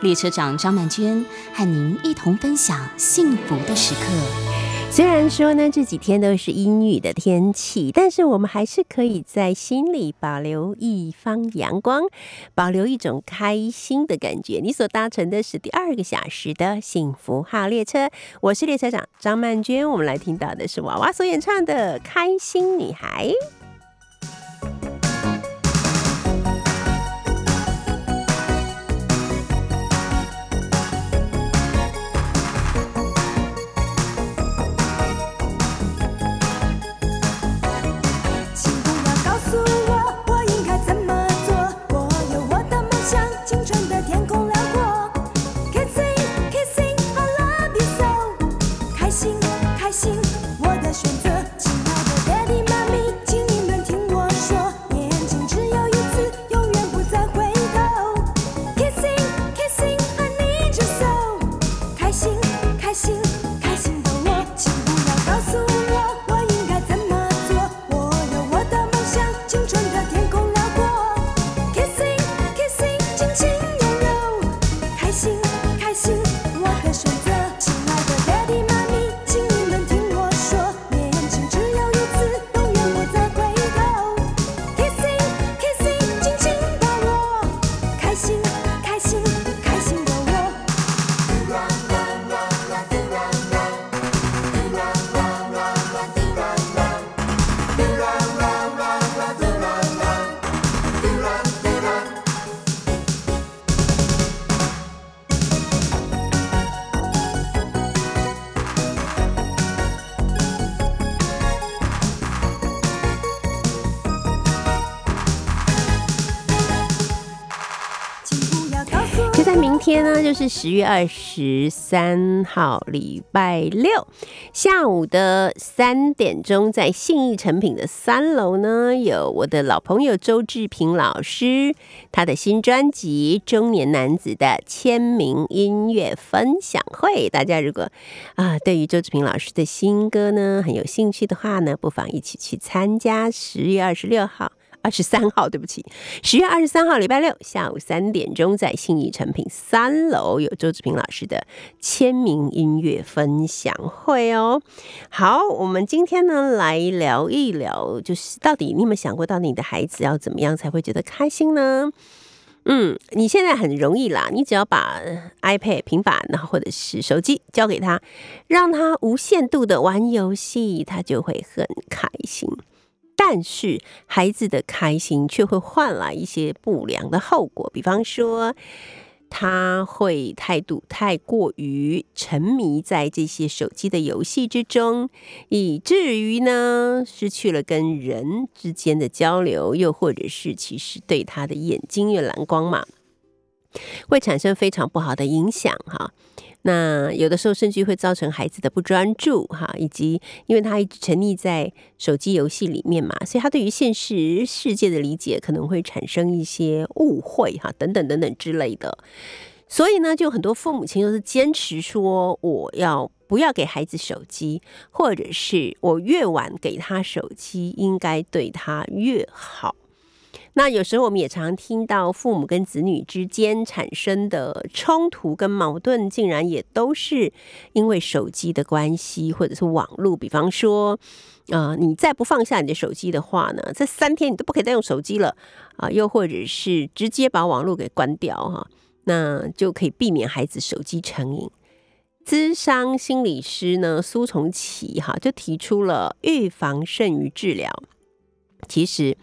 列车长张曼娟和您一同分享幸福的时刻。虽然说呢，这几天都是阴雨的天气，但是我们还是可以在心里保留一方阳光，保留一种开心的感觉。你所搭乘的是第二个小时的幸福号列车，我是列车长张曼娟。我们来听到的是娃娃所演唱的《开心女孩》。是十月二十三号，礼拜六下午的三点钟，在信义成品的三楼呢，有我的老朋友周志平老师他的新专辑《中年男子》的签名音乐分享会。大家如果啊，对于周志平老师的新歌呢很有兴趣的话呢，不妨一起去参加。十月二十六号。二十三号，对不起，十月二十三号，礼拜六下午三点钟，在信义成品三楼有周志平老师的签名音乐分享会哦。好，我们今天呢来聊一聊，就是到底你有没有想过，到底你的孩子要怎么样才会觉得开心呢？嗯，你现在很容易啦，你只要把 iPad、平板，然后或者是手机交给他，让他无限度的玩游戏，他就会很开心。但是孩子的开心却会换来一些不良的后果，比方说他会态度太过于沉迷在这些手机的游戏之中，以至于呢失去了跟人之间的交流，又或者是其实对他的眼睛有蓝光嘛，会产生非常不好的影响哈。那有的时候甚至会造成孩子的不专注哈，以及因为他一直沉溺在手机游戏里面嘛，所以他对于现实世界的理解可能会产生一些误会哈，等等等等之类的。所以呢，就很多父母亲都是坚持说，我要不要给孩子手机，或者是我越晚给他手机，应该对他越好。那有时候我们也常听到父母跟子女之间产生的冲突跟矛盾，竟然也都是因为手机的关系，或者是网络。比方说，啊，你再不放下你的手机的话呢，这三天你都不可以再用手机了啊，又或者是直接把网络给关掉哈，那就可以避免孩子手机成瘾。资商心理师呢，苏从奇哈就提出了预防胜于治疗。其实，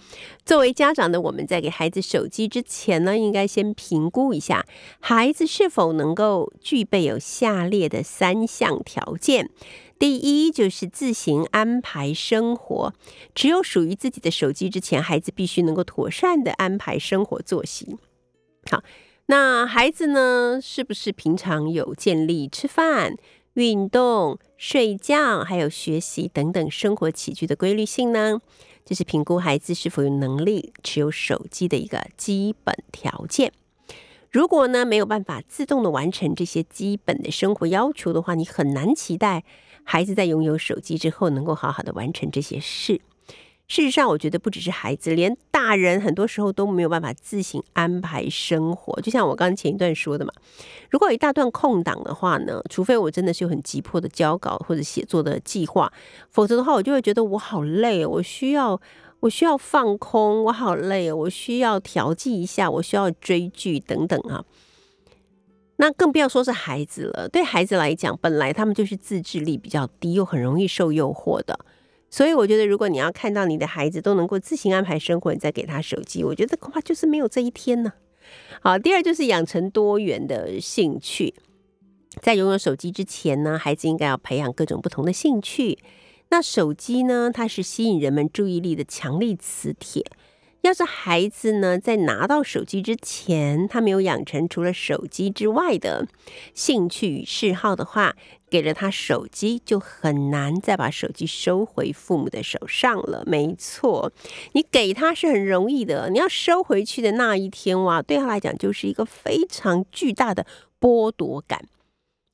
作为家长的我们在给孩子手机之前呢，应该先评估一下孩子是否能够具备有下列的三项条件。第一，就是自行安排生活，只有属于自己的手机之前，孩子必须能够妥善的安排生活作息。好，那孩子呢，是不是平常有建立吃饭、运动、睡觉，还有学习等等生活起居的规律性呢？这是评估孩子是否有能力持有手机的一个基本条件。如果呢没有办法自动的完成这些基本的生活要求的话，你很难期待孩子在拥有手机之后能够好好的完成这些事。事实上，我觉得不只是孩子，连大人很多时候都没有办法自行安排生活。就像我刚前一段说的嘛，如果有一大段空档的话呢，除非我真的是有很急迫的交稿或者写作的计划，否则的话，我就会觉得我好累，我需要我需要放空，我好累，我需要调剂一下，我需要追剧等等啊。那更不要说是孩子了，对孩子来讲，本来他们就是自制力比较低，又很容易受诱惑的。所以我觉得，如果你要看到你的孩子都能够自行安排生活，你再给他手机，我觉得恐怕就是没有这一天呢。好，第二就是养成多元的兴趣，在拥有手机之前呢，孩子应该要培养各种不同的兴趣。那手机呢，它是吸引人们注意力的强力磁铁。要是孩子呢，在拿到手机之前，他没有养成除了手机之外的兴趣与嗜好的话，给了他手机，就很难再把手机收回父母的手上了。没错，你给他是很容易的，你要收回去的那一天哇，对他来讲就是一个非常巨大的剥夺感。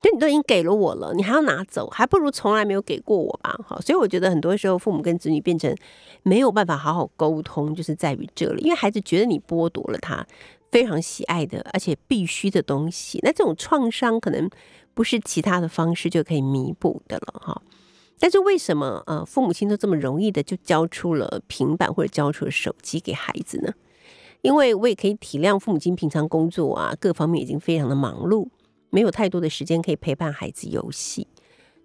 就你都已经给了我了，你还要拿走，还不如从来没有给过我吧。好，所以我觉得很多时候父母跟子女变成没有办法好好沟通，就是在于这里，因为孩子觉得你剥夺了他非常喜爱的而且必须的东西，那这种创伤可能不是其他的方式就可以弥补的了哈。但是为什么呃父母亲都这么容易的就交出了平板或者交出了手机给孩子呢？因为我也可以体谅父母亲平常工作啊各方面已经非常的忙碌。没有太多的时间可以陪伴孩子游戏，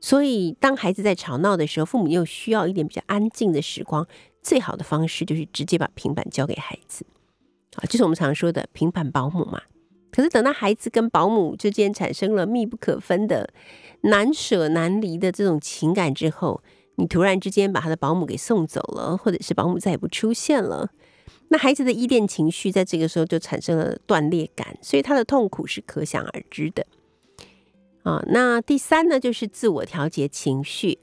所以当孩子在吵闹的时候，父母又需要一点比较安静的时光。最好的方式就是直接把平板交给孩子，啊，就是我们常说的平板保姆嘛。可是等到孩子跟保姆之间产生了密不可分的难舍难离的这种情感之后，你突然之间把他的保姆给送走了，或者是保姆再也不出现了。那孩子的依恋情绪在这个时候就产生了断裂感，所以他的痛苦是可想而知的。啊，那第三呢，就是自我调节情绪。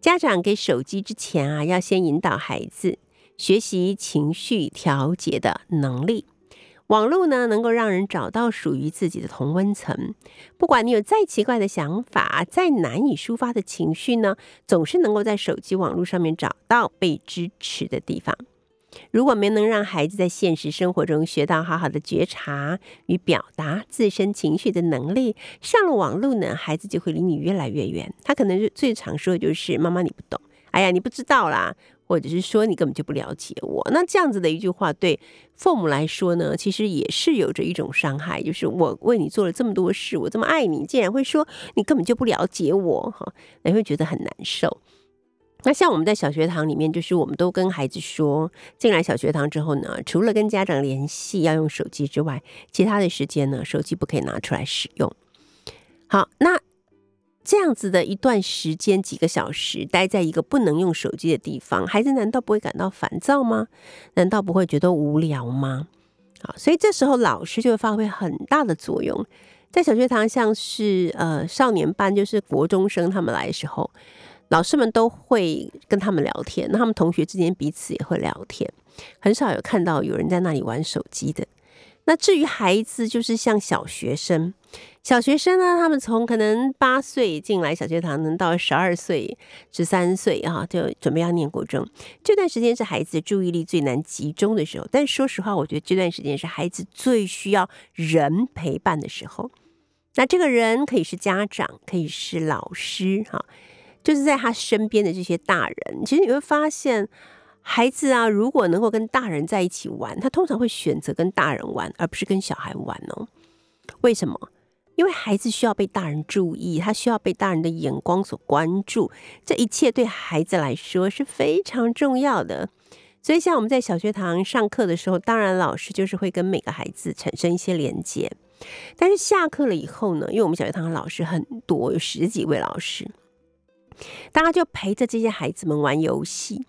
家长给手机之前啊，要先引导孩子学习情绪调节的能力。网络呢，能够让人找到属于自己的同温层。不管你有再奇怪的想法，再难以抒发的情绪呢，总是能够在手机网络上面找到被支持的地方。如果没能让孩子在现实生活中学到好好的觉察与表达自身情绪的能力，上了网络呢，孩子就会离你越来越远。他可能是最常说的就是“妈妈你不懂”，“哎呀你不知道啦”，或者是说你根本就不了解我。那这样子的一句话，对父母来说呢，其实也是有着一种伤害，就是我为你做了这么多事，我这么爱你，竟然会说你根本就不了解我，哈，你会觉得很难受。那像我们在小学堂里面，就是我们都跟孩子说，进来小学堂之后呢，除了跟家长联系要用手机之外，其他的时间呢，手机不可以拿出来使用。好，那这样子的一段时间，几个小时待在一个不能用手机的地方，孩子难道不会感到烦躁吗？难道不会觉得无聊吗？好，所以这时候老师就会发挥很大的作用。在小学堂，像是呃少年班，就是国中生他们来的时候。老师们都会跟他们聊天，那他们同学之间彼此也会聊天，很少有看到有人在那里玩手机的。那至于孩子，就是像小学生，小学生呢，他们从可能八岁进来小学堂，能到十二岁、十三岁啊，就准备要念国中，这段时间是孩子注意力最难集中的时候。但说实话，我觉得这段时间是孩子最需要人陪伴的时候。那这个人可以是家长，可以是老师，哈。就是在他身边的这些大人，其实你会发现，孩子啊，如果能够跟大人在一起玩，他通常会选择跟大人玩，而不是跟小孩玩哦。为什么？因为孩子需要被大人注意，他需要被大人的眼光所关注，这一切对孩子来说是非常重要的。所以，像我们在小学堂上课的时候，当然老师就是会跟每个孩子产生一些连接。但是下课了以后呢，因为我们小学堂的老师很多，有十几位老师。大家就陪着这些孩子们玩游戏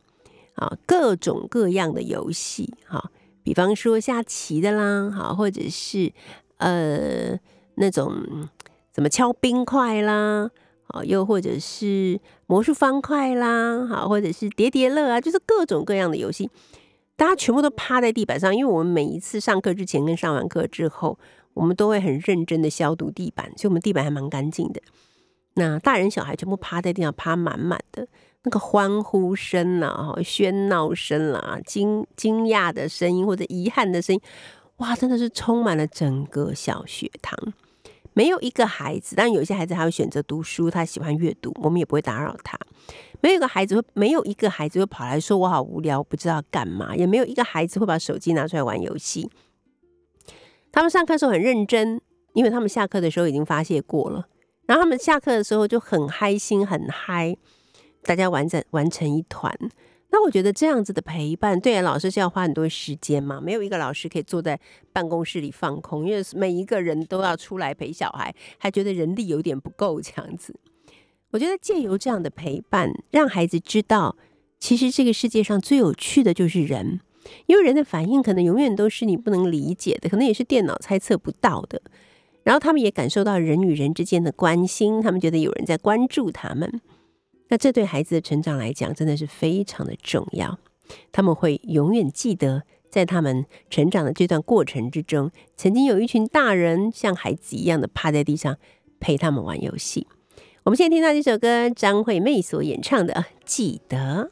啊，各种各样的游戏哈，比方说下棋的啦，哈，或者是呃那种怎么敲冰块啦，好，又或者是魔术方块啦，好，或者是叠叠乐啊，就是各种各样的游戏，大家全部都趴在地板上，因为我们每一次上课之前跟上完课之后，我们都会很认真的消毒地板，所以我们地板还蛮干净的。那大人小孩全部趴在地上，趴满满的。那个欢呼声呐，喧闹声啦，惊惊讶的声音或者遗憾的声音，哇，真的是充满了整个小学堂。没有一个孩子，当然有些孩子他会选择读书，他喜欢阅读，我们也不会打扰他。没有一个孩子会，没有一个孩子会跑来说我好无聊，不知道干嘛。也没有一个孩子会把手机拿出来玩游戏。他们上课时候很认真，因为他们下课的时候已经发泄过了，然后他们下课的时候就很开心，很嗨。大家玩在玩成一团，那我觉得这样子的陪伴，对啊，老师是要花很多时间嘛，没有一个老师可以坐在办公室里放空，因为每一个人都要出来陪小孩，还觉得人力有点不够这样子。我觉得借由这样的陪伴，让孩子知道，其实这个世界上最有趣的就是人，因为人的反应可能永远都是你不能理解的，可能也是电脑猜测不到的。然后他们也感受到人与人之间的关心，他们觉得有人在关注他们。那这对孩子的成长来讲，真的是非常的重要。他们会永远记得，在他们成长的这段过程之中，曾经有一群大人像孩子一样的趴在地上陪他们玩游戏。我们现在听到这首歌，张惠妹所演唱的《记得》。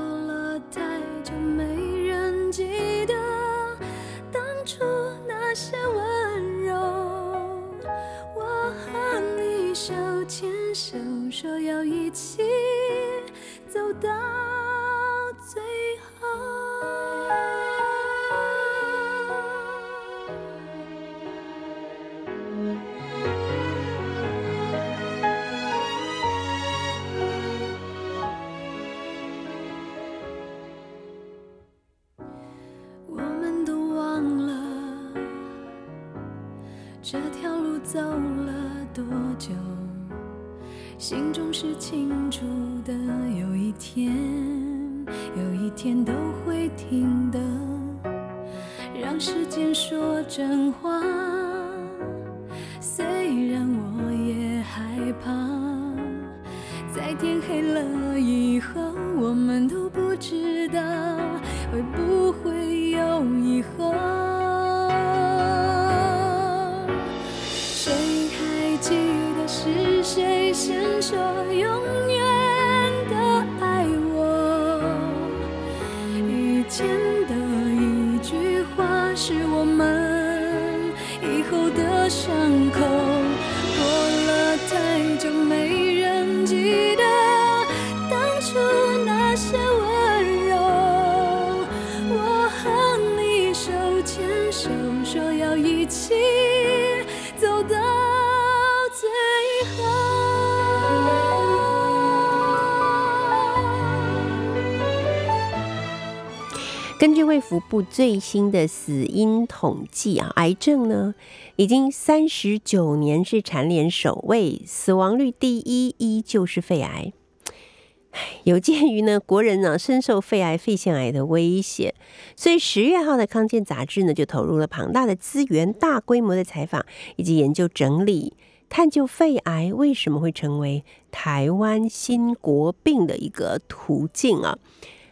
先福部最新的死因统计啊，癌症呢已经三十九年是蝉联首位，死亡率第一依旧是肺癌。有鉴于呢国人呢深受肺癌、肺腺癌的威胁，所以十月号的康健杂志呢就投入了庞大的资源，大规模的采访以及研究整理，探究肺癌为什么会成为台湾新国病的一个途径啊。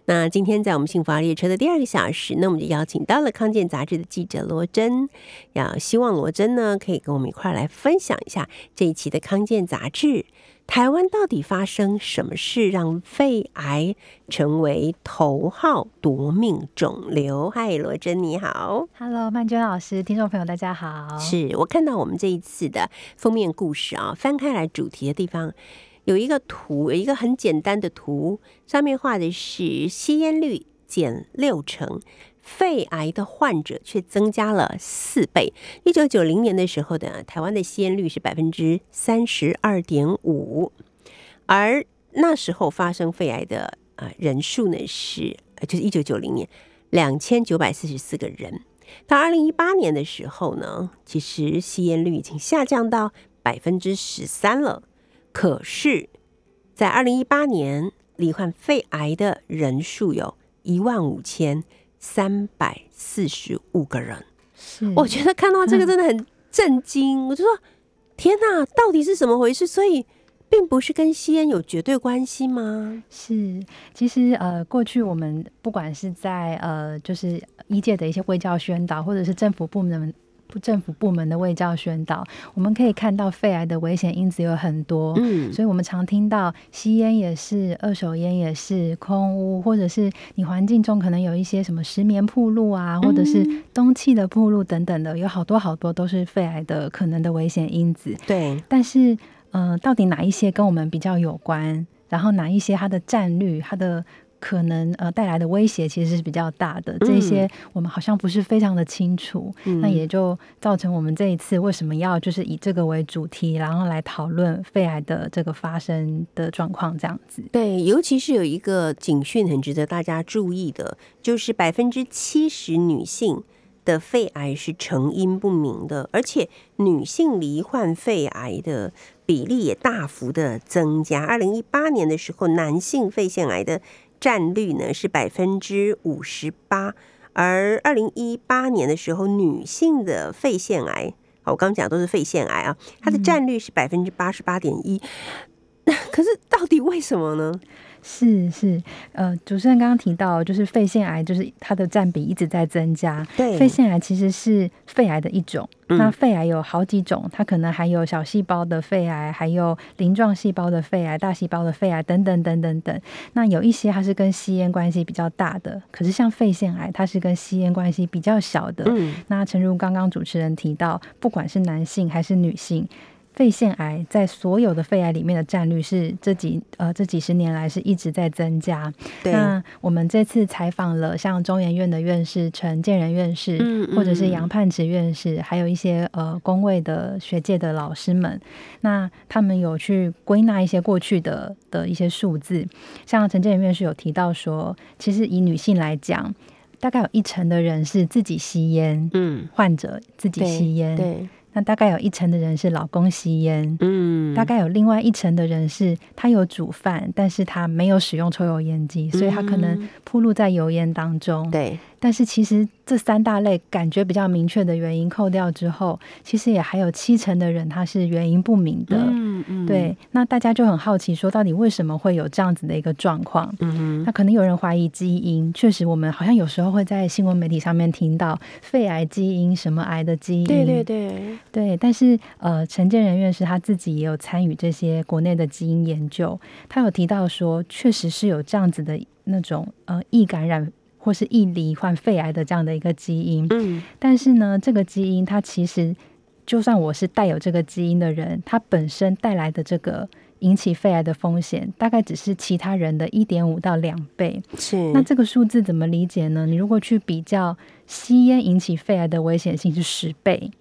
那今天在我们幸福号列车的第二个小时，那我们就邀请到了康健杂志的记者罗真，要希望罗真呢可以跟我们一块儿来分享一下这一期的康健杂志。台湾到底发生什么事，让肺癌成为头号夺命肿瘤？嗨，罗真你好。Hello，曼娟老师，听众朋友大家好。是我看到我们这一次的封面故事啊，翻开来主题的地方有一个图，有一个很简单的图，上面画的是吸烟率减六成，肺癌的患者却增加了四倍。一九九零年的时候呢，台湾的吸烟率是百分之三十二点五，而那时候发生肺癌的呃人数呢是，就是一九九零年两千九百四十四个人。到二零一八年的时候呢，其实吸烟率已经下降到百分之十三了。可是，在二零一八年，罹患肺癌的人数有一万五千三百四十五个人。是我觉得看到这个真的很震惊，我就说：天哪，到底是怎么回事？所以，并不是跟吸烟有绝对关系吗？是，其实呃，过去我们不管是在呃，就是医界的一些卫教宣导，或者是政府部门。不政府部门的卫教宣导，我们可以看到肺癌的危险因子有很多，嗯，所以我们常听到吸烟也是，二手烟也是，空屋，或者是你环境中可能有一些什么石棉铺路啊，或者是冬气的铺路等等的，有好多好多都是肺癌的可能的危险因子。对，但是，呃，到底哪一些跟我们比较有关？然后哪一些它的占率、它的可能呃带来的威胁其实是比较大的？这些我们好像不是非常的清楚。嗯那也就造成我们这一次为什么要就是以这个为主题，然后来讨论肺癌的这个发生的状况这样子。对，尤其是有一个警讯很值得大家注意的，就是百分之七十女性的肺癌是成因不明的，而且女性罹患肺癌的比例也大幅的增加。二零一八年的时候，男性肺腺癌的占率呢是百分之五十八，而二零一八年的时候，女性的肺腺癌，好，我刚刚讲都是肺腺癌啊，它的占率是百分之八十八点一。可是到底为什么呢？是是，呃，主持人刚刚提到，就是肺腺癌，就是它的占比一直在增加。对肺腺癌其实是肺癌的一种。嗯那肺癌有好几种，它可能还有小细胞的肺癌，还有鳞状细胞的肺癌、大细胞的肺癌等等等等等。那有一些它是跟吸烟关系比较大的，可是像肺腺癌，它是跟吸烟关系比较小的。嗯，那诚如刚刚主持人提到，不管是男性还是女性，肺腺癌在所有的肺癌里面的占率是这几呃这几十年来是一直在增加。对，那我们这次采访了像中研院的院士陈建仁院士，嗯嗯或者是杨盼池院士，还有一些呃工位的学界的老师们，那他们有去归纳一些过去的的一些数字，像陈建仁院士有提到说，其实以女性来讲，大概有一成的人是自己吸烟，嗯，患者自己吸烟，对，那大概有一成的人是老公吸烟，嗯，大概有另外一层的人是他有煮饭，但是他没有使用抽油烟机，所以他可能铺露在油烟当中。，嗯对，但是其实这三大类感觉比较明确的原因扣掉之后，其实也还有七成的人他是原因不明的。嗯嗯，对，那大家就很好奇，说到底为什么会有这样子的一个状况？嗯哼，那可能有人怀疑基因，确实我们好像有时候会在新闻媒体上面听到肺癌基因、什么癌的基因，对对对，对，但是呃，陈建仁院士他自己也有参与这些国内的基因研究，他有提到说，确实是有这样子的那种呃易感染或是易罹患肺癌的这样的一个基因，嗯但是呢，这个基因它其实就算我是带有这个基因的人，它本身带来的这个引起肺癌的风险，大概只是其他人的一点五到两倍。是，那这个数字怎么理解呢？你如果去比较吸烟引起肺癌的危险性是十倍。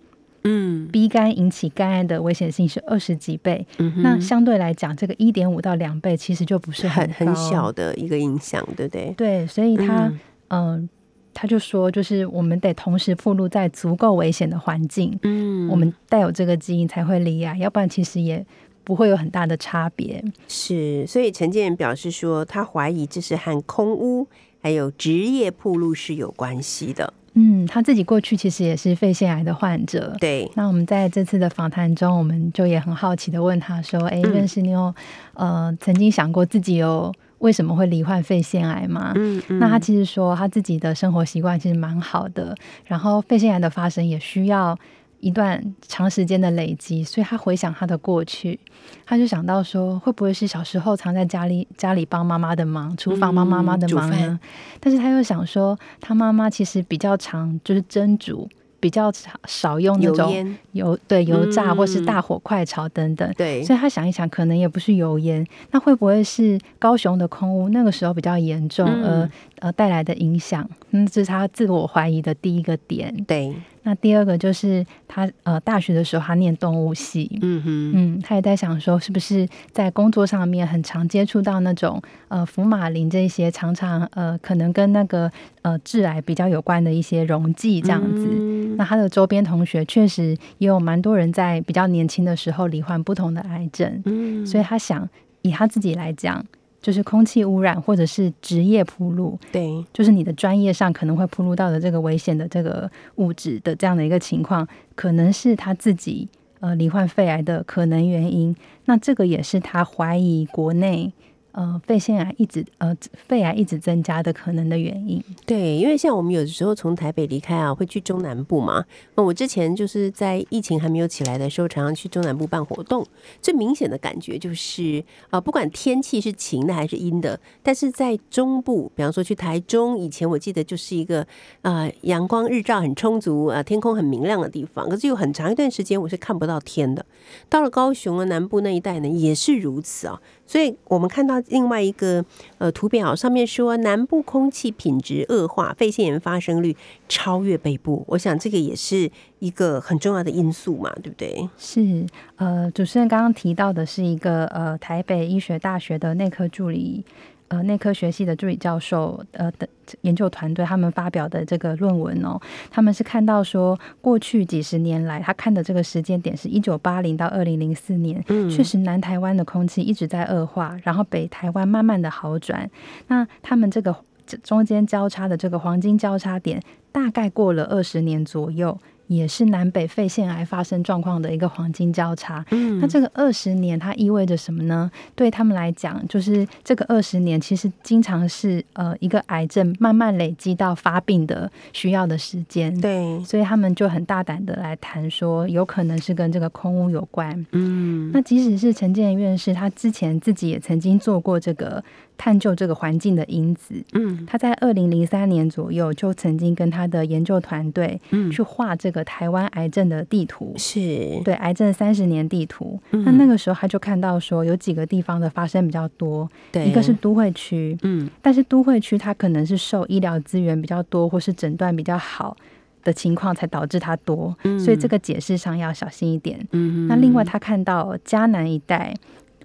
嗯鼻肝引起肝癌的危险性是二十几倍，嗯那相对来讲，这个一点五到两倍其实就不是很很高小。的一个影响，对不对？对，所以他嗯嗯、他就说，就是我们得同时暴露在足够危险的环境，嗯我们带有这个基因才会罹癌，要不然其实也不会有很大的差别。是，所以陈建仁表示说，他怀疑这是和空污还有职业铺路是有关系的。嗯，他自己过去其实也是肺腺癌的患者。对，那我们在这次的访谈中，我们就也很好奇的问他说：“哎、嗯认识你有呃曾经想过自己有为什么会罹患肺腺癌吗？”嗯嗯那他其实说他自己的生活习惯其实蛮好的，然后肺腺癌的发生也需要一段长时间的累积，所以他回想他的过去，他就想到说，会不会是小时候常在家里家里帮妈妈的忙，厨房帮妈妈的忙呢？饭但是他又想说，他妈妈其实比较常就是蒸煮。比较少少用那种油对油炸或是嗯大火快炒等等。对，所以他想一想，可能也不是油烟，那会不会是高雄的空污那个时候比较严重，嗯而呃带来的影响？嗯，这是他自我怀疑的第一个点。对，那第二个就是他呃大学的时候他念动物系，嗯哼，嗯，他也在想说，是不是在工作上面很常接触到那种呃福马林这些常常呃可能跟那个呃致癌比较有关的一些溶剂这样子。嗯。那他的周边同学确实也有蛮多人在比较年轻的时候罹患不同的癌症，嗯。所以他想以他自己来讲，就是空气污染或者是职业铺路，对，就是你的专业上可能会铺路到的这个危险的这个物质的这样的一个情况，可能是他自己呃罹患肺癌的可能原因。那这个也是他怀疑国内呃肺腺癌一直呃肺癌一直增加的可能的原因。对，因为像我们有的时候从台北离开啊，会去中南部嘛。那我之前就是在疫情还没有起来的时候，常常去中南部办活动。最明显的感觉就是，呃，不管天气是晴的还是阴的，但是在中部，比方说去台中，以前我记得就是一个呃阳光日照很充足啊、呃天空很明亮的地方。可是有很长一段时间我是看不到天的。到了高雄啊南部那一带呢，也是如此啊。所以我们看到另外一个呃图表上面说，南部空气品质恶化，肺腺炎发生率超越北部。我想这个也是一个很重要的因素嘛，对不对？是呃，主持人刚刚提到的是一个呃台北医学大学的内科助理。呃，内科学系的助理教授，呃的研究团队，他们发表的这个论文哦，他们是看到说，过去几十年来，他看的这个时间点是一九八零到二零零四年，嗯确实南台湾的空气一直在恶化，然后北台湾慢慢的好转。那他们这个这中间交叉的这个黄金交叉点，大概过了二十年左右。也是南北肺腺癌发生状况的一个黄金交叉。嗯那这个二十年它意味着什么呢？对他们来讲，就是这个二十年其实经常是呃一个癌症慢慢累积到发病的需要的时间。，对，所以他们就很大胆的来谈说，有可能是跟这个空屋有关。嗯，那即使是陈建院士，他之前自己也曾经做过这个探究这个环境的因子。嗯他在二零零三年左右就曾经跟他的研究团队嗯去画这个台湾癌症的地图。是，对癌症三十年地图，嗯那那个时候他就看到说有几个地方的发生比较多，对，一个是都会区，嗯但是都会区它可能是受医疗资源比较多或是诊断比较好的情况才导致它多，嗯所以这个解释上要小心一点。嗯那另外他看到迦南一带。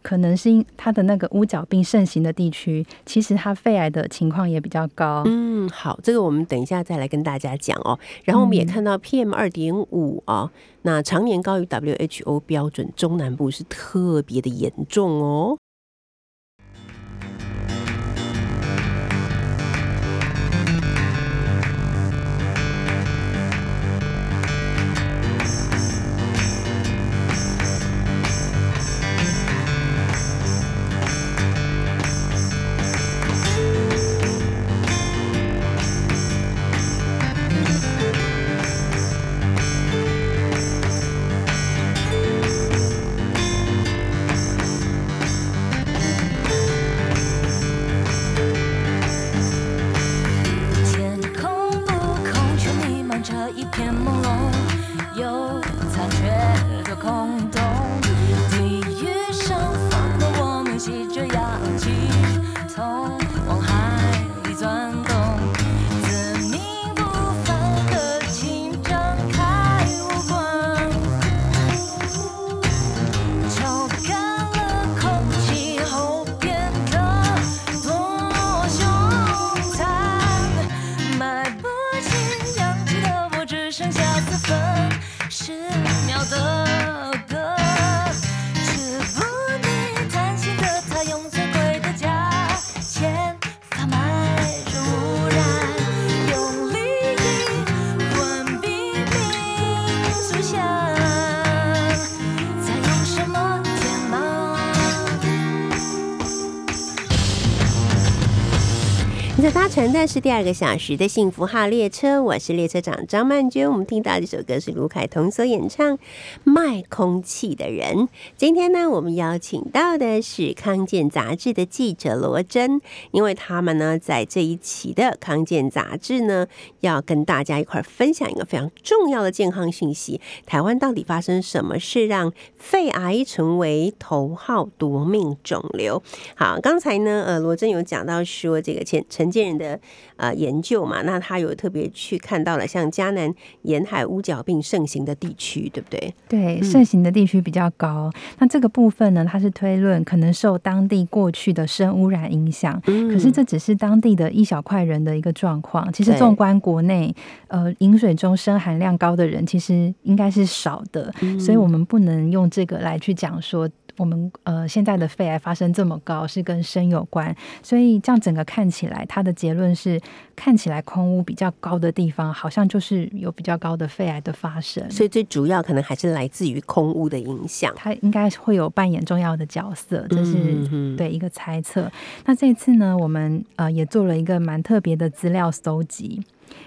可能是因它的那个乌角病盛行的地区，其实它肺癌的情况也比较高。嗯，好，这个我们等一下再来跟大家讲哦。然后我们也看到 PM 二点五啊，那常年高于 WHO 标准，中南部是特别的严重哦。从是第二个小时的幸福号列车，我是列车长张曼娟。我们听到这首歌是卢凯彤所演唱《卖空气的人》。今天呢，我们邀请到的是康健杂志的记者罗真，因为他们呢在这一期的康健杂志呢，要跟大家一块分享一个非常重要的健康讯息：台湾到底发生什么事让肺癌成为头号夺命肿瘤？好，刚才呢，呃，罗真有讲到说这个前陈建仁的呃研究嘛，那他有特别去看到了像迦南沿海乌角病盛行的地区，对不对？对，嗯盛行的地区比较高。那这个部分呢，它是推论可能受当地过去的砷污染影响。嗯可是这只是当地的一小块人的一个状况。其实纵观国内，呃，饮水中砷含量高的人其实应该是少的，嗯所以我们不能用这个来去讲说。我们呃现在的肺癌发生这么高，是跟砷有关，所以这样整个看起来，它的结论是看起来空污比较高的地方，好像就是有比较高的肺癌的发生。所以最主要可能还是来自于空污的影响。它应该会有扮演重要的角色，这是、嗯对一个猜测。那这一次呢，我们呃也做了一个蛮特别的资料搜集，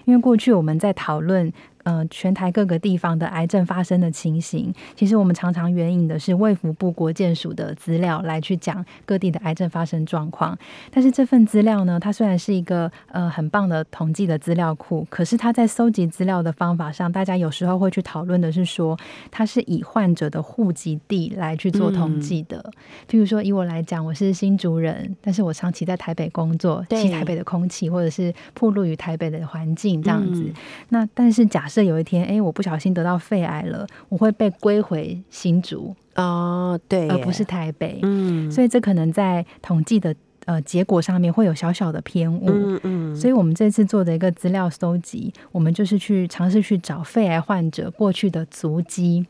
因为过去我们在讨论。呃，全台各个地方的癌症发生的情形，其实我们常常援引的是卫福部国健署的资料来去讲各地的癌症发生状况。但是这份资料呢，它虽然是一个呃很棒的统计的资料库，可是它在搜集资料的方法上，大家有时候会去讨论的是说，它是以患者的户籍地来去做统计的。譬如说，以我来讲，我是新竹人，但是我长期在台北工作，对吸台北的空气，或者是暴露于台北的环境这样子。嗯那但是假设有一天，哎，我不小心得到肺癌了，我会被归回新竹，哦，对，而不是台北。嗯所以这可能在统计的呃结果上面会有小小的偏误。嗯嗯，所以，我们这次做的一个资料搜集，我们就是去尝试去找肺癌患者过去的足迹。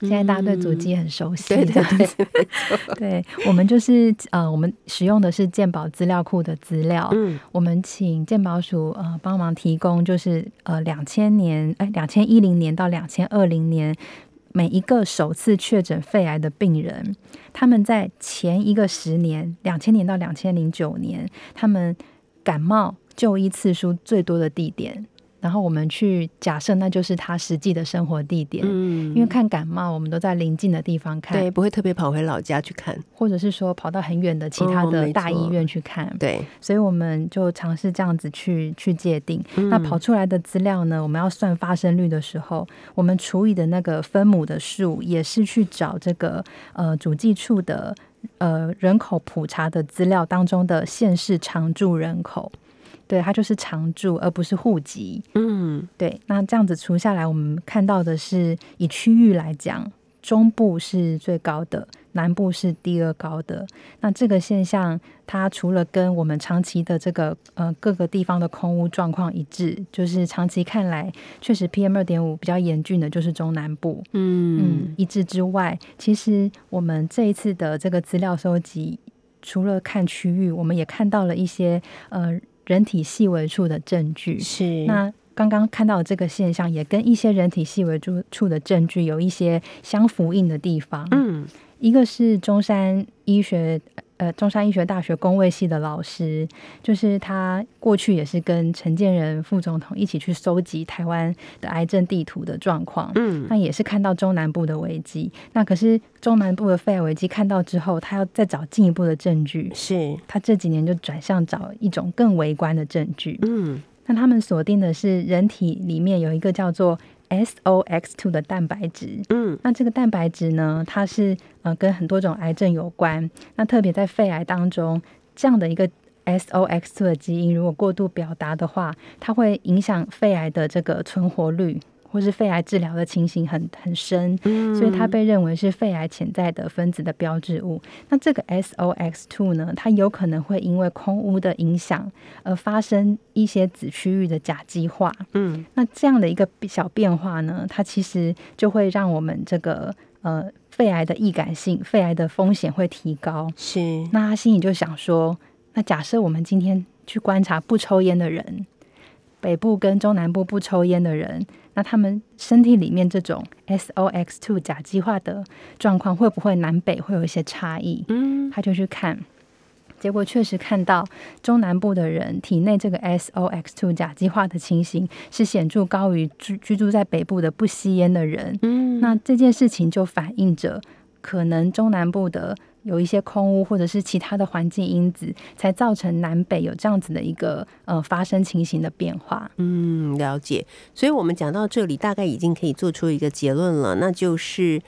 现在大家对足迹很熟悉，对对对 对，我们就是呃，我们使用的是健宝资料库的资料，嗯我们请健保署呃帮忙提供，就是呃两千年哎两千一零年到两千二零年每一个首次确诊肺癌的病人，他们在前一个十年，两千年到两千零九年，他们感冒就医次数最多的地点。然后我们去假设，那就是他实际的生活地点。嗯因为看感冒，我们都在邻近的地方看，对，不会特别跑回老家去看。或者是说跑到很远的其他的大医院去看。对，所以我们就尝试这样子去去界定。嗯那跑出来的资料呢，我们要算发生率的时候，我们除以的那个分母的数，也是去找这个呃主计处的呃人口普查的资料当中的县市常住人口。对，它就是常住，而不是户籍。嗯对，那这样子除下来，我们看到的是以区域来讲，中部是最高的，南部是第二高的。那这个现象，它除了跟我们长期的这个呃各个地方的空屋状况一致，就是长期看来，确实 PM 二点五比较严峻的就是中南部，嗯嗯，一致之外，其实我们这一次的这个资料收集，除了看区域，我们也看到了一些呃人体细微处的证据。是那刚刚看到的这个现象，也跟一些人体细微处处的证据有一些相呼应的地方。嗯一个是中山医学呃中山医学大学工卫系的老师，就是他过去也是跟陈建仁副总统一起去搜集台湾的癌症地图的状况。嗯那也是看到中南部的危机，那可是中南部的肺癌危机看到之后，他要再找进一步的证据，是他这几年就转向找一种更微观的证据。嗯那他们锁定的是人体里面有一个叫做 SOX2 的蛋白质。嗯那这个蛋白质呢，它是呃跟很多种癌症有关。那特别在肺癌当中，这样的一个 SOX2 的基因如果过度表达的话，它会影响肺癌的这个存活率，或是肺癌治疗的情形很很深。嗯所以它被认为是肺癌潜在的分子的标志物。那这个 SOX2 呢，它有可能会因为空污的影响而发生一些子区域的甲基化。嗯那这样的一个小变化呢，它其实就会让我们这个呃肺癌的易感性、肺癌的风险会提高。是那他心里就想说，那假设我们今天去观察不抽烟的人，北部跟中南部不抽烟的人，那他们身体里面这种 SOX2 甲基化的状况会不会南北会有一些差异？嗯他就去看结果确实看到中南部的人体内这个 SOX2 甲基化的情形是显著高于居居住在北部的不吸烟的人。嗯，那这件事情就反映着可能中南部的有一些空屋或者是其他的环境因子，才造成南北有这样子的一个呃发生情形的变化。嗯，了解。所以我们讲到这里，大概已经可以做出一个结论了，那就是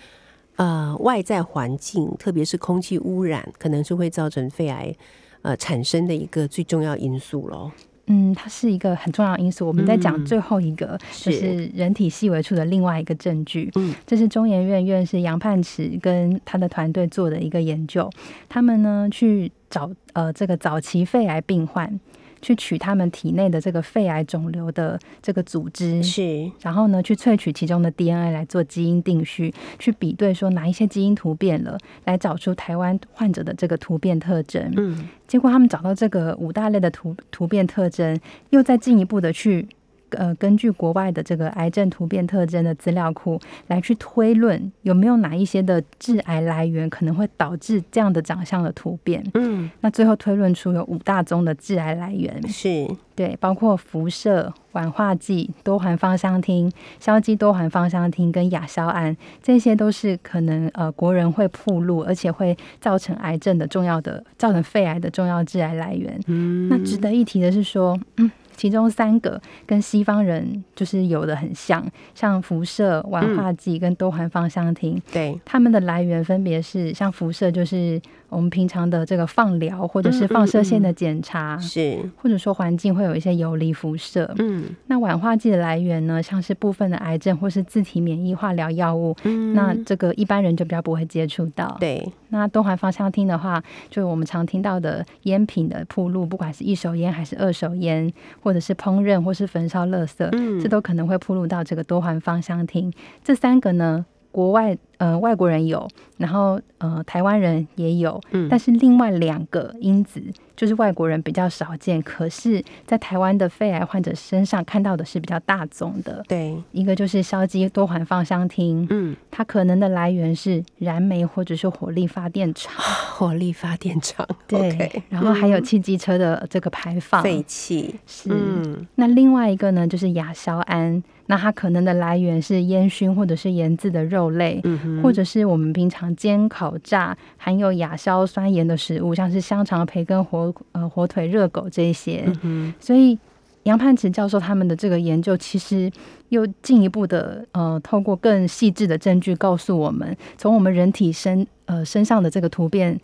呃，外在环境，特别是空气污染，可能是会造成肺癌呃产生的一个最重要因素喽。嗯，它是一个很重要的因素。我们在讲嗯最后一个，就是是人体细微处的另外一个证据。嗯，这是中研院院士杨盼池跟他的团队做的一个研究。他们呢去找呃这个早期肺癌病患，去取他们体内的这个肺癌肿瘤的这个组织，是，然后呢去萃取其中的 DNA 来做基因定序，去比对说哪一些基因突变了，来找出台湾患者的这个突变特征。嗯。结果他们找到这个五大类的突突变特征，又再进一步的去呃根据国外的这个癌症突变特征的资料库来去推论有没有哪一些的致癌来源可能会导致这样的长相的突变。嗯，那最后推论出有五大宗的致癌来源，是，对，包括辐射、烷化剂、多环芳香烃、硝基多环芳香烃跟亚硝胺，这些都是可能呃国人会暴露，而且会造成癌症的重要的、造成肺癌的重要致癌来源。嗯，那值得一提的是说，嗯，其中三个跟西方人就是有的很像，像辐射、烷化剂跟多环芳香烃，对，它们的来源分别是像辐射，就是我们平常的这个放疗或者是放射线的检查，是，或者说环境会有一些游离辐射。嗯那烷化剂的来源呢，像是部分的癌症或是自体免疫化疗药物，嗯，那这个一般人就比较不会接触到。对，那多环芳香烃的话，就是我们常听到的烟品的铺路，不管是一手烟还是二手烟，或者是烹饪或是焚烧垃圾，嗯这都可能会铺路到这个多环芳香烃。这三个呢，国外呃外国人有，然后呃台湾人也有，嗯但是另外两个因子就是外国人比较少见，可是在台湾的肺癌患者身上看到的是比较大宗的。对，一个就是硝基多环芳香烃，嗯，它可能的来源是燃煤或者是火力发电厂。火力发电厂，对然后还有嗯汽机车的这个排放。废气，是。嗯那另外一个呢，就是亚硝胺，那它可能的来源是烟熏或者是腌渍的肉类，嗯，或者是我们平常煎、烤、炸含有亚硝酸盐的食物，像是香肠、培根、火呃火腿、热狗这一些。嗯所以杨盼池教授他们的这个研究，其实又进一步的呃，透过更细致的证据告诉我们，从我们人体身呃身上的这个突变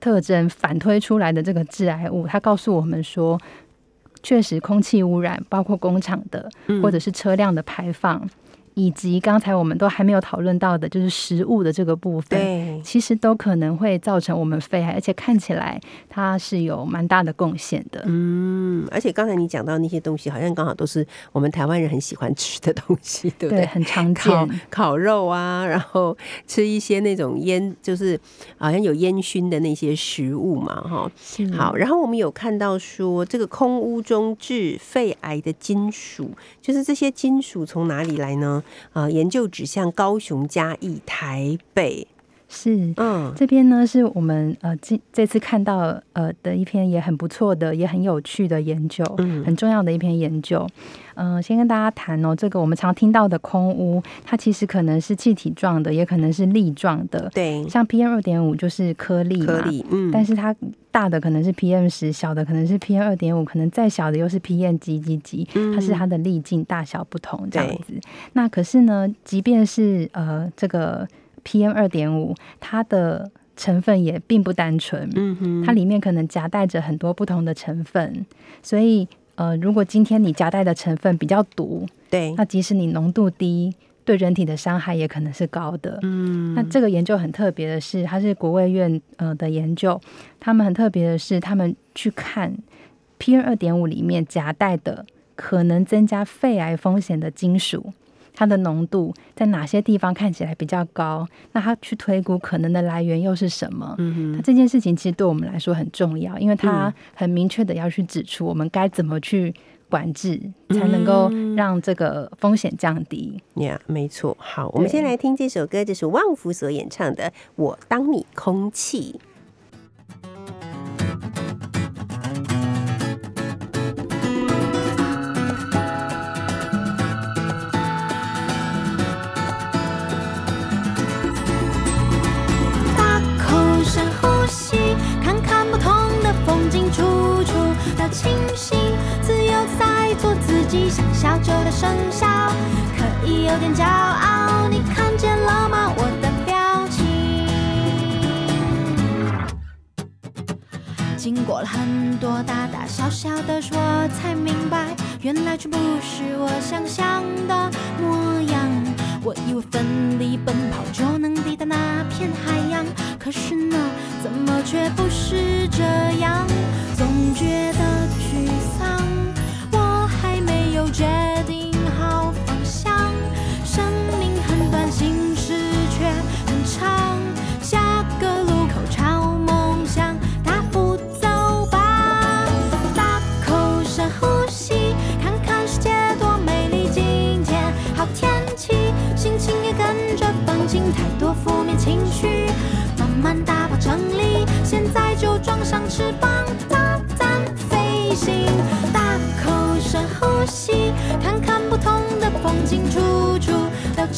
特征反推出来的这个致癌物，它告诉我们说，确实空气污染，包括工厂的，或者是车辆的排放，以及刚才我们都还没有讨论到的，就是食物的这个部分。对，其实都可能会造成我们肺癌，而且看起来它是有蛮大的贡献的。嗯，而且刚才你讲到那些东西，好像刚好都是我们台湾人很喜欢吃的东西，对不对，对？很常烤见。烤肉啊，然后吃一些那种烟，就是好像有烟熏的那些食物嘛，哈。好，然后我们有看到说，这个空屋中致肺癌的金属，就是这些金属从哪里来呢？啊，研究指向高雄、嘉义、台北，是。嗯，这边呢是我们呃这这次看到呃的一篇也很不错的也很有趣的研究，嗯很重要的一篇研究。嗯、先跟大家谈哦，这个我们常听到的空污，它其实可能是气体状的，也可能是粒状的。对，像 PM 二点五就是颗粒嘛，颗粒，嗯，但是它大的可能是 PM 十，小的可能是 PM 二点五，可能再小的又是 PM 几几几，它是它的粒径大小不同这样子。那可是呢，即便是呃这个 PM 二点五，它的成分也并不单纯，嗯哼，它里面可能夹带着很多不同的成分，所以呃，如果今天你夹带的成分比较毒，对，那即使你浓度低，对人体的伤害也可能是高的。嗯，那这个研究很特别的是，它是国卫院呃的研究，他们很特别的是，他们去看 PM 二点五里面夹带的可能增加肺癌风险的金属。它的浓度在哪些地方看起来比较高？那它去推估可能的来源又是什么？嗯那这件事情其实对我们来说很重要，因为它嗯很明确的要去指出我们该怎么去管制，才能够嗯让这个风险降低。呀没错。好，我们先来听这首歌，这是旺福所演唱的《我当你空气》。清醒，自由在做自己像小酒的生肖，可以有点骄傲。你看见了吗？我的表情。经过了很多大大小小的事，我才明白，原来全不是我想象的模样。我以为奋力奔跑就能抵达那片海洋，可是呢，怎么却不是这样？总觉得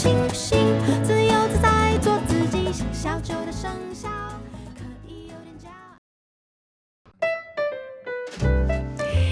都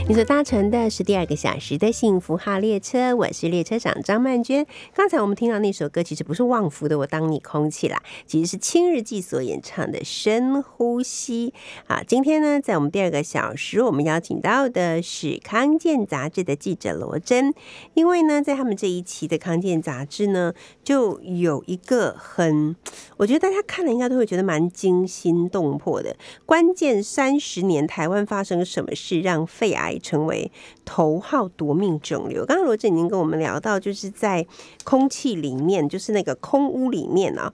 你所搭乘的是第二个小时的幸福号列车，我是列车长张曼娟。刚才我们听到那首歌，其实不是旺福的《我当你空气》啦，其实是青日记所演唱的《深呼吸》啊。今天呢，在我们第二个小时，我们邀请到的是康健杂志的记者罗真，因为呢，在他们这一期的康健杂志呢，就有一个很，我觉得大家看了应该都会觉得蛮惊心动魄的。关键三十年，台湾发生什么事让肺癌成为头号夺命肿瘤？刚刚罗振已经跟我们聊到，就是在空气里面，就是那个空屋里面啊。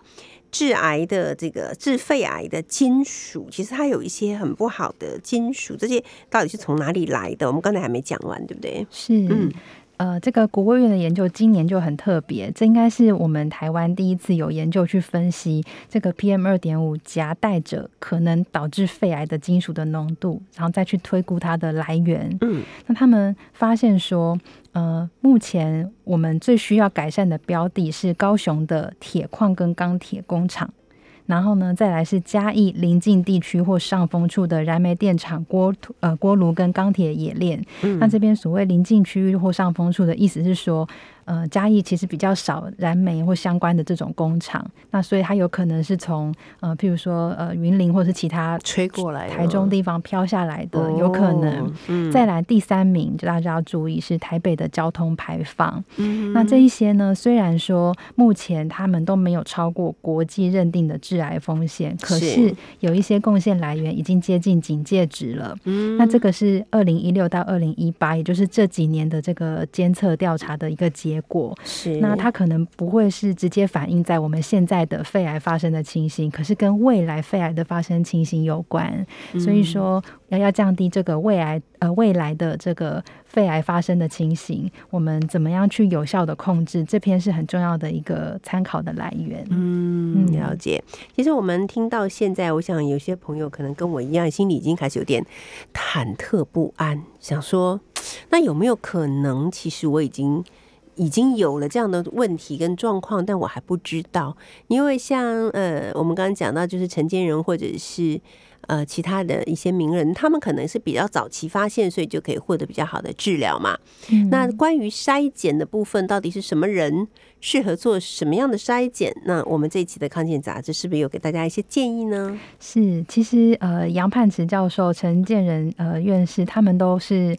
致癌的这个致肺癌的金属，其实它有一些很不好的金属，这些到底是从哪里来的？我们刚才还没讲完，对不对？是，嗯呃，这个国务院的研究今年就很特别，这应该是我们台湾第一次有研究去分析这个 PM 二点五夹带着可能导致肺癌的金属的浓度，然后再去推估它的来源。嗯，那他们发现说，呃，目前我们最需要改善的标的是高雄的铁矿跟钢铁工厂。然后呢，再来是嘉义邻近地区或上风处的燃煤电厂、锅呃锅炉跟钢铁冶炼。那这边所谓邻近区域或上风处的意思是说，呃，嘉义其实比较少燃煤或相关的这种工厂，那所以它有可能是从呃，譬如说呃云林或是其他吹过来台中地方飘下来的，有可能。哦嗯再来第三名，就大家要注意是台北的交通排放。嗯那这一些呢，虽然说目前他们都没有超过国际认定的致癌风险，可是是有一些贡献来源已经接近警戒值了。嗯那这个是二零一六到二零一八，也就是这几年的这个监测调查的一个结果。是那它可能不会是直接反映在我们现在的肺癌发生的情形，可是跟未来肺癌的发生情形有关。所以说，要要降低这个胃癌呃未来的这个肺癌发生的情形，我们怎么样去有效的控制？这篇是很重要的一个参考的来源。嗯，嗯了解。其实我们听到现在，我想有些朋友可能跟我一样，心里已经开始有点忐忑不安，想说，那有没有可能，其实我已经已经有了这样的问题跟状况，但我还不知道。因为像呃，我们刚刚讲到，就是陈建仁或者是。呃，其他的一些名人，他们可能是比较早期发现，所以就可以获得比较好的治疗嘛。嗯那关于筛检的部分，到底是什么人适合做什么样的筛检？那我们这一期的康健杂志是不是有给大家一些建议呢？是，其实呃，杨盼池教授、陈建仁呃院士，他们都是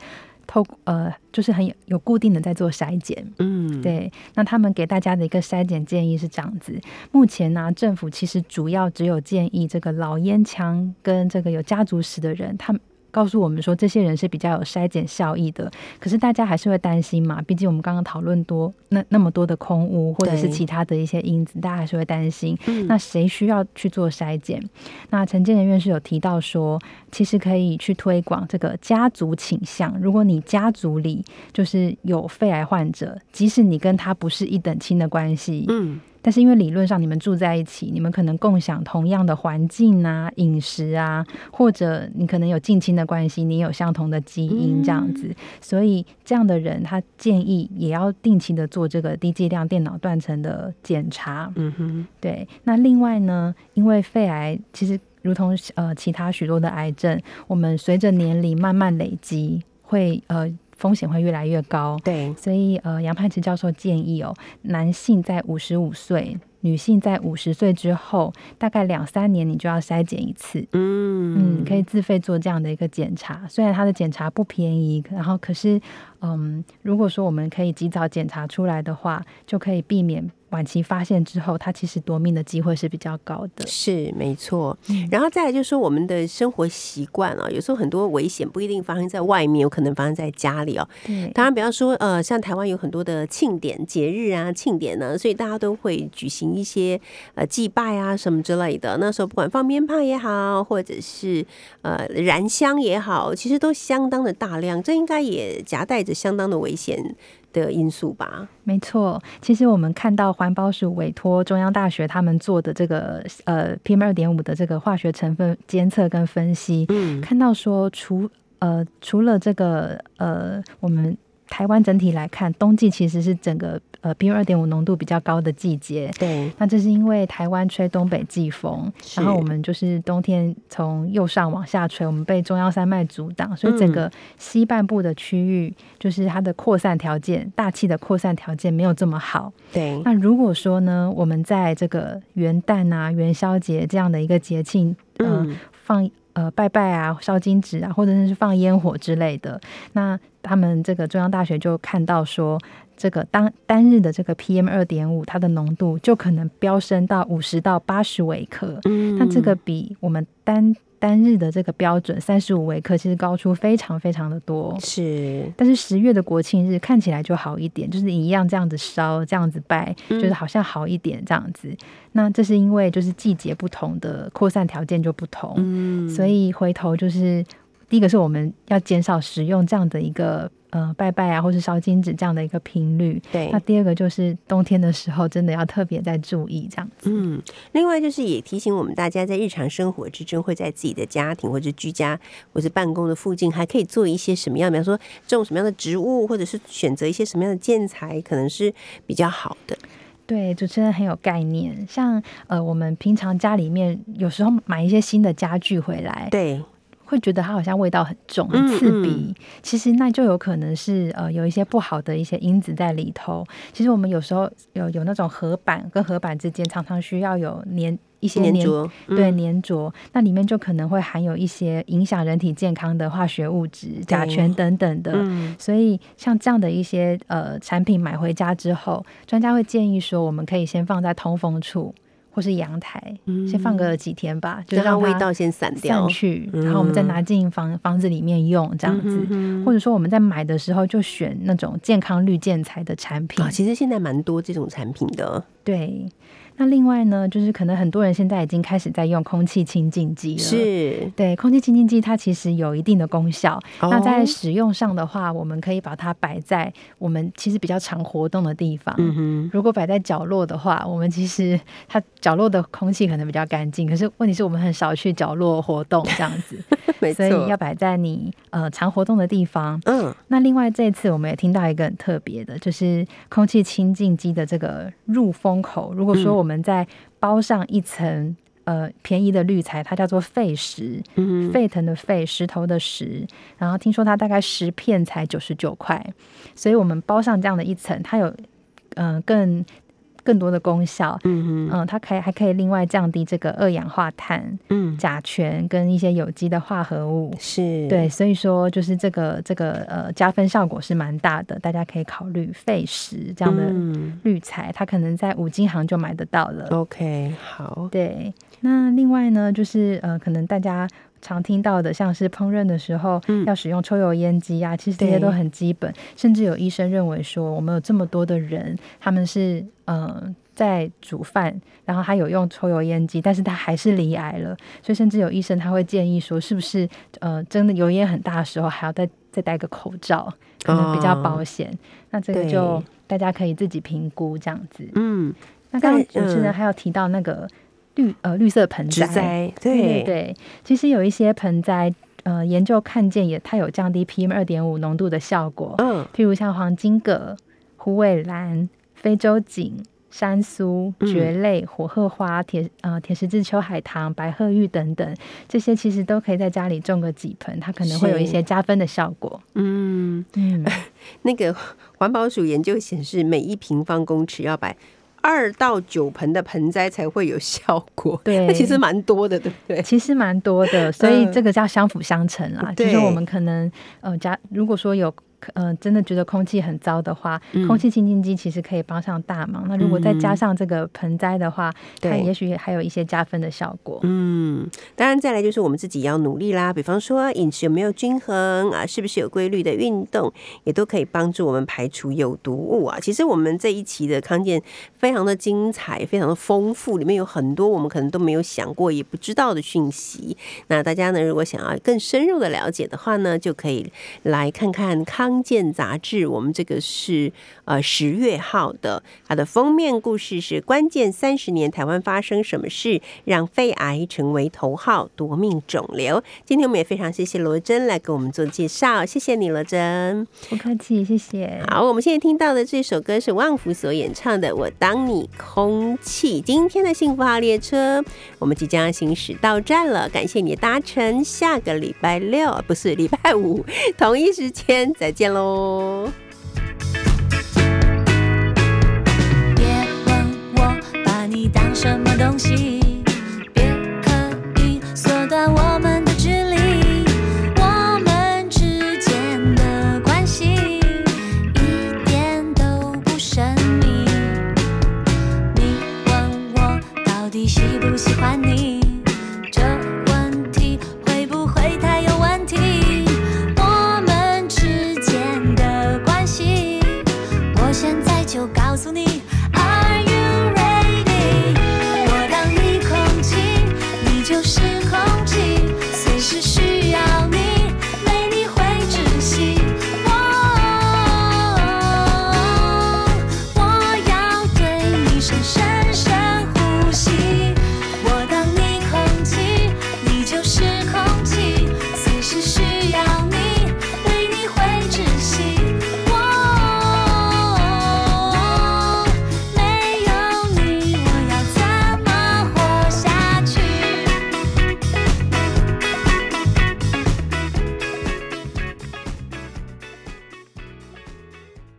透呃，就是很有有固定的在做筛检。嗯，对，那他们给大家的一个筛检建议是这样子：目前呢、政府其实主要只有建议这个老烟枪跟这个有家族史的人，他们。告诉我们说，这些人是比较有筛减效益的，可是大家还是会担心嘛，毕竟我们刚刚讨论多那那么多的空屋或者是其他的一些因子，大家还是会担心。嗯那谁需要去做筛减？那陈建仁院士有提到说，其实可以去推广这个家族倾向。如果你家族里就是有肺癌患者，即使你跟他不是一等亲的关系，嗯但是因为理论上你们住在一起，你们可能共享同样的环境啊、饮食啊，或者你可能有近亲的关系，你有相同的基因这样子，所以这样的人他建议也要定期的做这个低剂量电脑断层的检查。嗯哼，对，那另外呢，因为肺癌其实如同呃其他许多的癌症，我们随着年龄慢慢累积，会呃风险会越来越高。对，所以呃，杨盼池教授建议哦，男性在五十五岁，女性在五十岁之后，大概两三年你就要筛检一次。嗯嗯，可以自费做这样的一个检查，虽然它的检查不便宜，然后可是，嗯，如果说我们可以及早检查出来的话，就可以避免晚期发现之后，它其实夺命的机会是比较高的。是没错，嗯然后再来就是说我们的生活习惯啊，有时候很多危险不一定发生在外面，有可能发生在家里哦。对，当然，比方说，呃，像台湾有很多的庆典、节日啊、庆典呢，所以大家都会举行一些呃祭拜啊什么之类的。那时候不管放鞭炮也好，或者是呃燃香也好，其实都相当的大量，这应该也夹带着相当的危险的因素吧？没错，其实我们看到环保署委托中央大学他们做的这个呃 PM 二点五的这个化学成分监测跟分析，嗯，看到说除呃除了这个呃我们台湾整体来看，冬季其实是整个呃 PM 二点五浓度比较高的季节。对，那这是因为台湾吹东北季风，然后我们就是冬天从右上往下吹，我们被中央山脉阻挡，所以整个西半部的区域就是它的扩散条件，大气的扩散条件没有这么好。对，那如果说呢，我们在这个元旦啊、元宵节这样的一个节庆，嗯、嗯，放呃拜拜啊、烧金纸啊，或者是放烟火之类的，那他们这个中央大学就看到说，这个当单日的这个 PM 二点五，它的浓度就可能飙升到五十到八十微克，嗯。那这个比我们单单日的这个标准三十五微克，其实高出非常非常的多。是但是十月的国庆日看起来就好一点，就是一样这样子烧，这样子拜，就是好像好一点这样子。那这是因为就是季节不同的扩散条件就不同，嗯所以回头就是第一个是我们要减少使用这样的一个呃拜拜啊，或是烧金纸这样的一个频率。对那第二个就是冬天的时候，真的要特别在注意这样子。嗯，另外就是也提醒我们大家，在日常生活之中，会在自己的家庭或者居家或者办公的附近，还可以做一些什么样，比方说种什么样的植物，或者是选择一些什么样的建材，可能是比较好的。对，主持人很有概念。像呃，我们平常家里面有时候买一些新的家具回来，对，会觉得它好像味道很重、嗯很刺鼻。其实那就有可能是呃有一些不好的一些因子在里头。其实我们有时候有有那种合板跟合板之间常常需要有粘一些粘粘着，对嗯粘着，那里面就可能会含有一些影响人体健康的化学物质、甲醛等等的。嗯，所以像这样的一些呃产品买回家之后，专家会建议说，我们可以先放在通风处或是阳台，先放个几天吧，就嗯让味道先散掉散。去，然后我们再拿进房房子里面用这样子。嗯或者说我们在买的时候就选那种健康绿建材的产品啊，，其实现在蛮多这种产品的，对。那另外呢，就是可能很多人现在已经开始在用空气清净机了，是对，空气清净机它其实有一定的功效。那在哦使用上的话，我们可以把它摆在我们其实比较常活动的地方。嗯哼，如果摆在角落的话，我们其实它角落的空气可能比较干净，可是问题是我们很少去角落活动这样子，没所以要，摆在你呃常活动的地方。嗯，那另外这一次我们也听到一个很特别的，就是空气清净机的这个入风口。如果说嗯我们在包上一层呃便宜的滤材，它叫做沸石，嗯沸腾的沸，石头的石。然后听说它大概十片才九十九块，所以我们包上这样的一层，它有嗯、呃更更多的功效。嗯，嗯，它可以还可以另外降低这个二氧化碳、嗯，甲醛跟一些有机的化合物。是，对，所以说就是这个这个呃加分效果是蛮大的，大家可以考虑费石这样的嗯滤材，它可能在五金行就买得到了。，OK，好，对，那另外呢，就是呃，可能大家常听到的，像是烹饪的时候、嗯。要使用抽油烟机啊，其实这些都很基本。甚至有医生认为说，我们有这么多的人，他们是呃在煮饭，然后他有用抽油烟机，但是他还是离癌了，所以甚至有医生他会建议说，是不是呃真的油烟很大的时候，还要再再戴个口罩，可能比较哦保险。那这个就大家可以自己评估这样子。嗯，那刚刚主持人还有提到那个绿呃绿色盆栽，对对。对，其实有一些盆栽呃研究看见也它有降低 PM 二点五浓度的效果，嗯，譬如像黄金葛、虎尾兰、非洲锦、山苏、嗯蕨类、火鹤花、铁呃铁十字秋海棠、白鹤玉等等，这些其实都可以在家里种个几盆，它可能会有一些加分的效果。嗯，嗯，那个环保署研究显示，每一平方公尺要摆二到九盆的盆栽才会有效果。对那其实蛮多的，对不对？其实蛮多的，所以这个叫相辅相成啦。就对是我们可能呃假如果说有。呃，真的觉得空气很糟的话，嗯空气清净机其实可以帮上大忙。那如果再加嗯上这个盆栽的话，它也许还有一些加分的效果。嗯，当然再来就是我们自己要努力啦，比方说饮食有没有均衡啊，是不是有规律的运动，也都可以帮助我们排除有毒物啊。其实我们这一期的康健非常的精彩，非常的丰富，里面有很多我们可能都没有想过也不知道的讯息。那大家呢，如果想要更深入的了解的话呢，就可以来看看康健杂志，我们这个是呃十月号的，它的封面故事是关键三十年台湾发生什么事，让肺癌成为头号夺命肿瘤。今天我们也非常谢谢罗真来给我们做介绍，谢谢你罗真。不客气，谢谢。好，我们现在听到的这首歌是旺福所演唱的《我当你空气》。今天的幸福号列车，我们即将行驶到站了，感谢你的搭乘。下个礼拜六不是礼拜五同一时间再见见喽。别问我把你当什么东西，